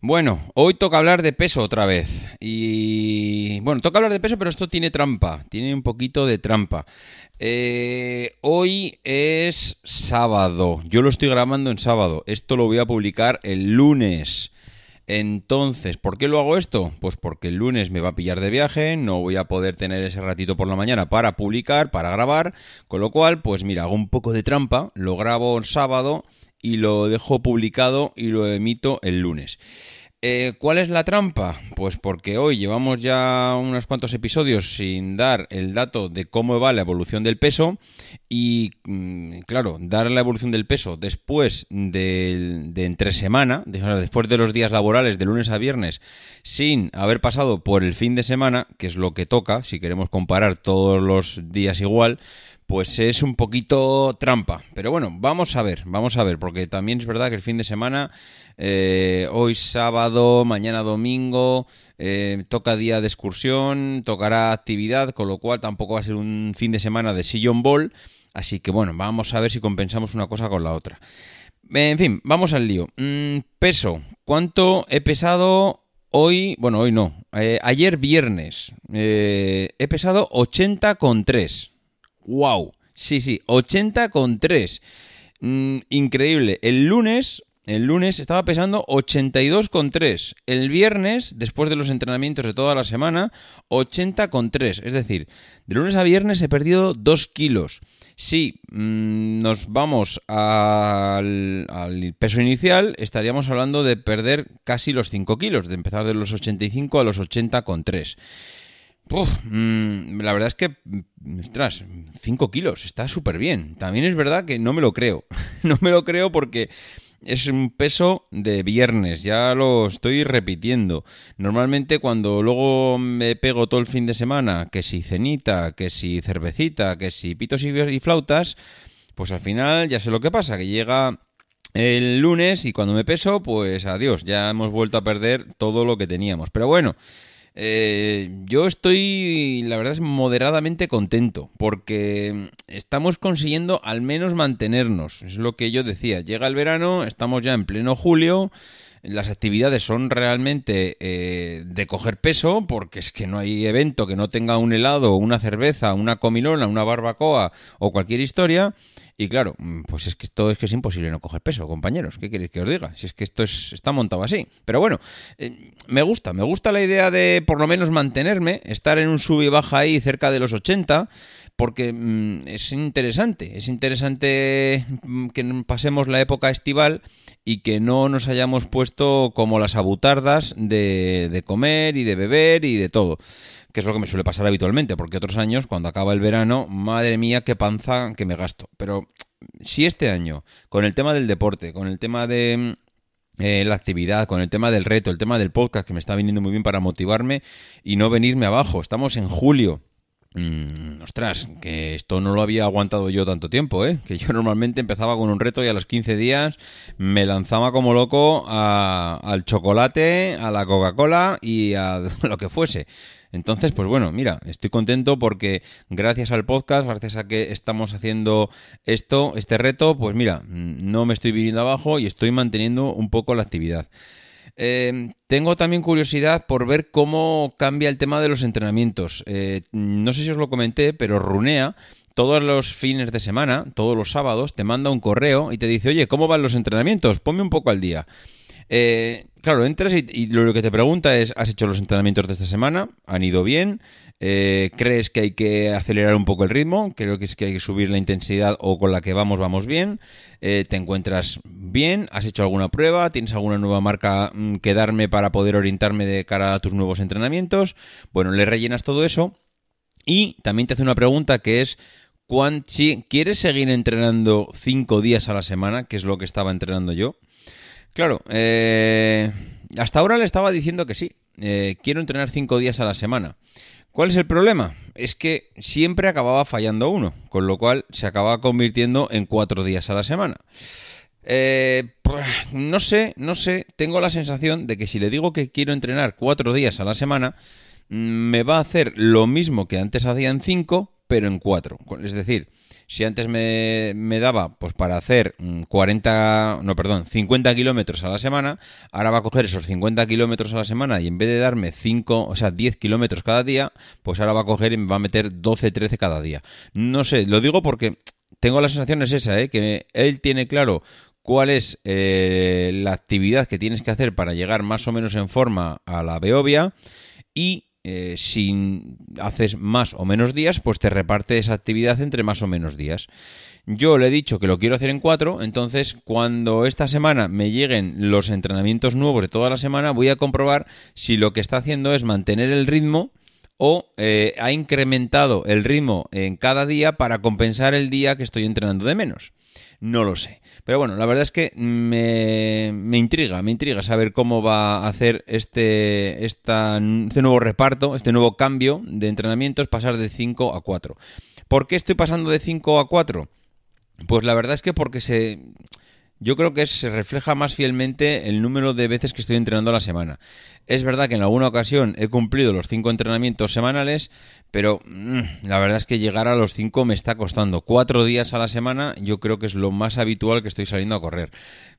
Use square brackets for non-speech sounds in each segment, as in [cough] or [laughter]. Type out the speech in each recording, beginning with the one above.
Bueno, hoy toca hablar de peso otra vez. Y bueno, toca hablar de peso, pero esto tiene trampa, tiene un poquito de trampa. Eh, hoy es sábado, yo lo estoy grabando en sábado, esto lo voy a publicar el lunes. Entonces, ¿por qué lo hago esto? Pues porque el lunes me va a pillar de viaje, no voy a poder tener ese ratito por la mañana para publicar, para grabar, con lo cual, pues mira, hago un poco de trampa, lo grabo sábado y lo dejo publicado y lo emito el lunes. Eh, ¿Cuál es la trampa? Pues porque hoy llevamos ya unos cuantos episodios sin dar el dato de cómo va la evolución del peso y, mm, claro, dar la evolución del peso después de, de entre semana, después de los días laborales de lunes a viernes, sin haber pasado por el fin de semana, que es lo que toca, si queremos comparar todos los días igual, pues es un poquito trampa. Pero bueno, vamos a ver, vamos a ver, porque también es verdad que el fin de semana, eh, hoy sábado, mañana domingo, eh, toca día de excursión, tocará actividad, con lo cual tampoco va a ser un fin de semana de sillón ball. Así que bueno, vamos a ver si compensamos una cosa con la otra. En fin, vamos al lío. Mm, peso. ¿Cuánto he pesado hoy? Bueno, hoy no. Eh, ayer viernes. he pesado 80,3. ¡Wow! Sí, sí, 80 con 3. Mm, increíble. El lunes, el lunes estaba pesando 82 con 3. El viernes, después de los entrenamientos de toda la semana, 80 con 3. Es decir, de lunes a viernes he perdido 2 kilos. Si mm, nos vamos al, al, peso inicial, estaríamos hablando de perder casi los 5 kilos, de empezar de los 85 a los 80 3. Mm, la verdad es que, ostras, 5 kilos, está súper bien. También es verdad que no me lo creo. [laughs] no me lo creo porque es un peso de viernes, ya lo estoy repitiendo. Normalmente cuando luego me pego todo el fin de semana, que si cenita, que si cervecita, que si pitos y flautas, pues al final ya sé lo que pasa, que llega el lunes y cuando me peso, pues adiós, ya hemos vuelto a perder todo lo que teníamos. Pero bueno. Eh, yo estoy, la verdad es moderadamente contento porque estamos consiguiendo al menos mantenernos. Es lo que yo decía. Llega el verano, estamos ya en pleno julio. Las actividades son realmente eh, de coger peso, porque es que no hay evento que no tenga un helado, una cerveza, una comilona, una barbacoa o cualquier historia. Y claro, mm, pues es que esto es que es imposible no coger peso, compañeros. ¿Qué queréis que os diga? Si es que esto es, está montado así. Pero bueno, eh, me gusta, me gusta la idea de por lo menos mantenerme, estar en un sub y baja ahí cerca de los 80, porque mm, es interesante, es interesante mm, que pasemos la época estival y que no nos hayamos puesto como las abutardas de, de comer y de beber y de todo que es lo que me suele pasar habitualmente, porque otros años, cuando acaba el verano, madre mía, qué panza que me gasto. Pero si este año, con el tema del deporte, con el tema de eh, la actividad, con el tema del reto, el tema del podcast, que me está viniendo muy bien para motivarme y no venirme abajo, estamos en julio. Mm, ostras, que esto no lo había aguantado yo tanto tiempo, ¿eh? Que yo normalmente empezaba con un reto y a los 15 días me lanzaba como loco al chocolate, a la Coca-Cola y a [laughs] lo que fuese. Entonces, pues bueno, mira, estoy contento porque gracias al podcast, gracias a que estamos haciendo esto, este reto, pues mira, no me estoy viniendo abajo y estoy manteniendo un poco la actividad. Eh, tengo también curiosidad por ver cómo cambia el tema de los entrenamientos. Eh, no sé si os lo comenté, pero Runea todos los fines de semana, todos los sábados, te manda un correo y te dice, oye, ¿cómo van los entrenamientos? Ponme un poco al día. Eh, claro, entras y, lo que te pregunta es, ¿has hecho los entrenamientos de esta semana? ¿Han ido bien? Eh, ¿Crees que hay que acelerar un poco el ritmo? Creo que es que hay que subir la intensidad o con la que vamos, vamos bien. Eh, ¿Te encuentras bien? ¿Has hecho alguna prueba? ¿Tienes alguna nueva marca mm, que darme para poder orientarme de cara a tus nuevos entrenamientos? Bueno, le rellenas todo eso y también te hace una pregunta que es... Si quieres seguir entrenando cinco días a la semana, que es lo que estaba entrenando yo, Claro, eh, hasta ahora le estaba diciendo que sí. Eh, quiero entrenar cinco días a la semana. ¿Cuál es el problema? es que siempre acababa fallando uno, con lo cual se acababa convirtiendo en cuatro días a la semana. Eh, pues, no sé, no sé, tengo la sensación de que si le digo que quiero entrenar cuatro días a la semana, mm, me va a hacer lo mismo que antes hacía en cinco, pero en cuatro. Es decir, si antes me, daba pues para hacer 40, mm, no, perdón, 50 kilómetros a la semana, ahora va a coger esos 50 kilómetros a la semana y en vez de darme 5, o sea, 10 kilómetros cada día, pues ahora va a coger y me va a meter 12, 13 cada día. No sé, lo digo porque tengo la sensación es esa, ¿eh? que él tiene claro cuál es eh, la actividad que tienes que hacer para llegar más o menos en forma a la Beovia y eh, si haces más o menos días, pues te reparte esa actividad entre más o menos días. Yo le he dicho que lo quiero hacer en cuatro, entonces cuando esta semana me lleguen los entrenamientos nuevos de toda la semana, voy a comprobar si lo que está haciendo es mantener el ritmo o eh, ha incrementado el ritmo en cada día para compensar el día que estoy entrenando de menos. No lo sé. Pero bueno, la verdad es que me, me intriga, me intriga saber cómo va a hacer este, este nuevo reparto, este nuevo cambio de entrenamientos, pasar de 5 a 4. ¿Por qué estoy pasando de 5 a 4? Pues la verdad es que porque se yo creo que se refleja más fielmente el número de veces que estoy entrenando a la semana. Es verdad que en alguna ocasión he cumplido los cinco entrenamientos semanales, pero mm, la verdad es que llegar a los cinco me está costando. Cuatro días a la semana yo creo que es lo más habitual que estoy saliendo a correr.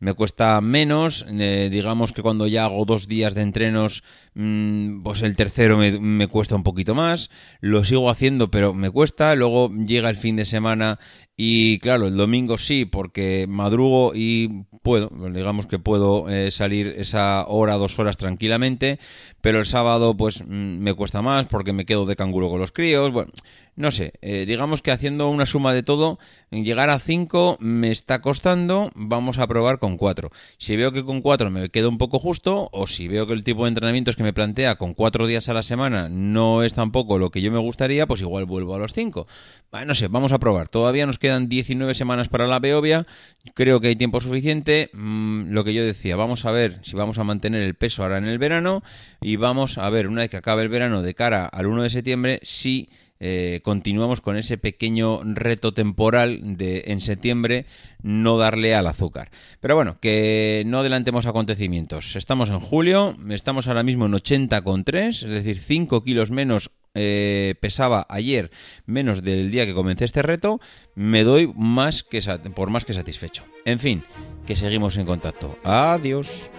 Me cuesta menos, eh, digamos que cuando ya hago dos días de entrenos, mm, pues el tercero me, me cuesta un poquito más. Lo sigo haciendo, pero me cuesta. Luego llega el fin de semana y claro, el domingo sí, porque madrugo y puedo, digamos que puedo eh, salir esa hora, dos horas tranquilamente, pero el sábado pues mm, me cuesta más porque me quedo de canguro con los críos. Bueno, no sé, eh, digamos que haciendo una suma de todo, llegar a 5 me está costando, vamos a probar con 4. Si veo que con 4 me quedo un poco justo, o si veo que el tipo de entrenamientos que me plantea con 4 días a la semana no es tampoco lo que yo me gustaría, pues igual vuelvo a los 5. no sé, vamos a probar. Todavía nos quedan 19 semanas para la Beovia, creo que hay tiempo suficiente. Mm, lo que yo decía, vamos a ver si vamos a mantener el peso ahora en el verano y vamos a ver una vez que acabe el verano de cara al 1 de septiembre si eh, continuamos con ese pequeño reto temporal de en septiembre no darle al azúcar. Pero bueno, que no adelantemos acontecimientos. Estamos en julio, estamos ahora mismo en 80,3, es decir, 5 kilos menos eh, pesaba ayer, menos del día que comencé este reto, me doy más que por más que satisfecho. En fin, que seguimos en contacto. Adiós.